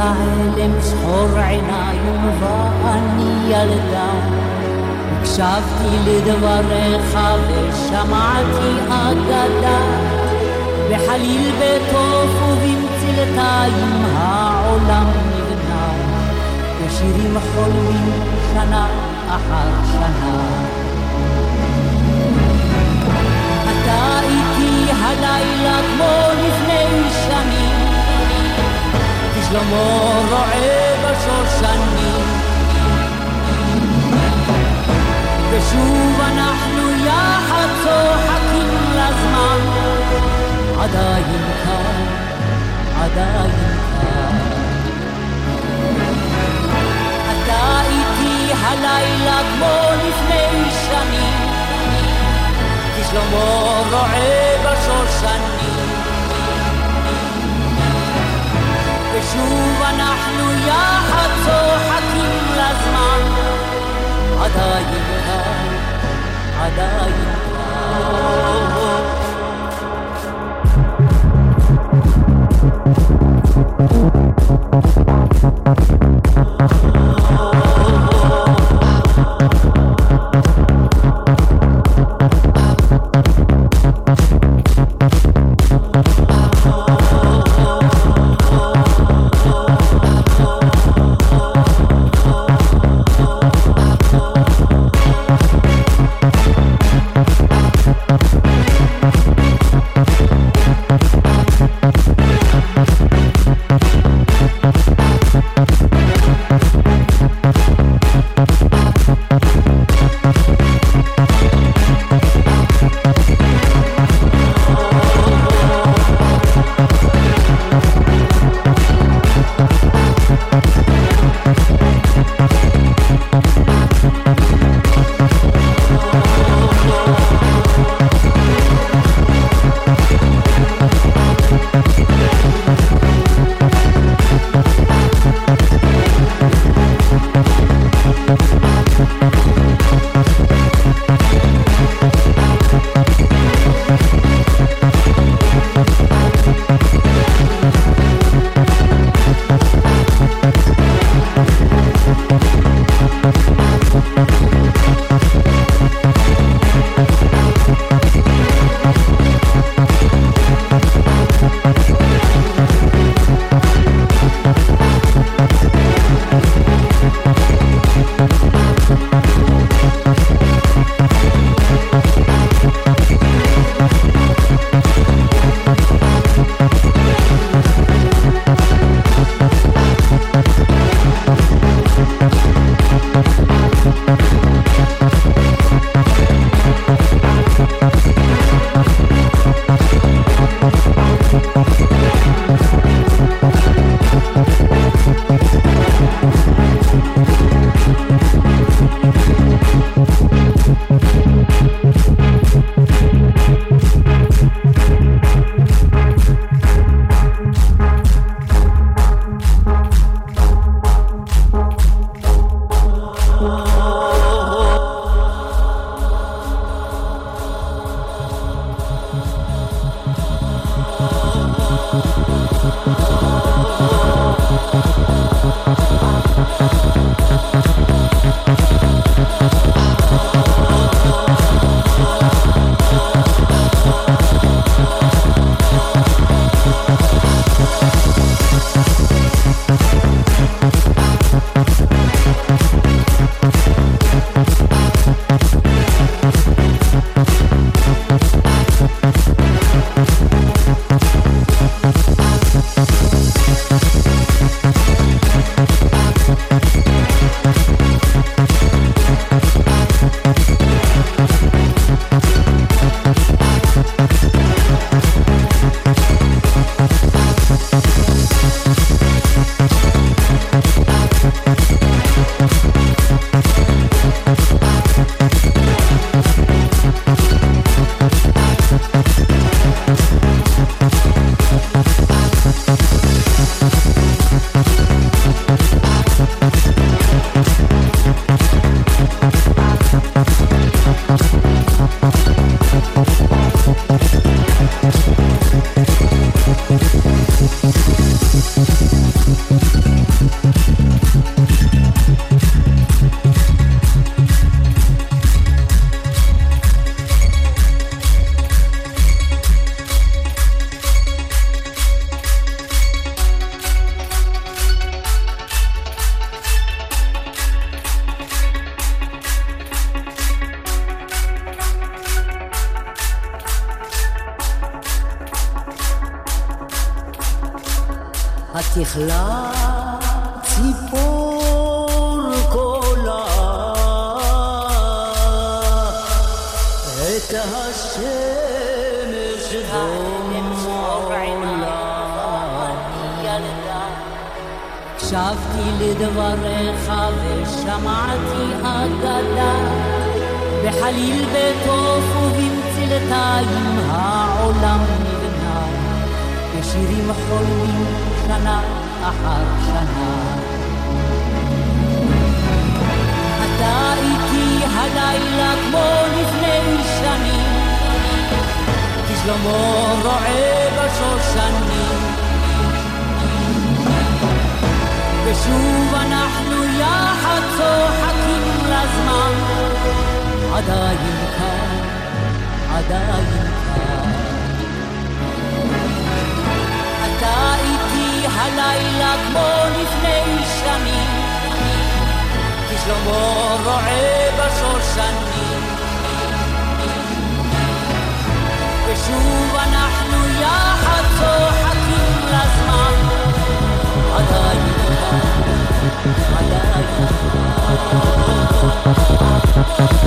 כהלם שחור עיניים ואני ילדה. הקשבתי לדבריך ושמעתי אגדה, בחליל בתוף ובמצלתיים העולם נבנה, בשירים חולמים שנה אחר שנה. שלמה רועה בשושנים. ושוב אנחנו יחד צוחקים לזמן, עדיין כאן, עדיין כאן. אתה איתי הלילה כמו לפני שנים, כשלמה רועה ושוב אנחנו יחד צוחקים לזמן, עדיין כאן, עדיין תכלה ציפור קולה את השמש הקשבתי לדבריך ושמעתי אגדה בחליל בתוף ובמצלתיים העולם נבנה בשירים חולמים שנה אחר שנה. אתה איתי הלילה כמו לפני שנים, כשלמה רועה בשושנים. ושוב אנחנו יחד צוחקים לזמן, עדיין כאן, עדיין כשלמה רועה בשושנים. ושוב אנחנו יחד צוחקים לזמן, עדיין כאן, עדיין כאן.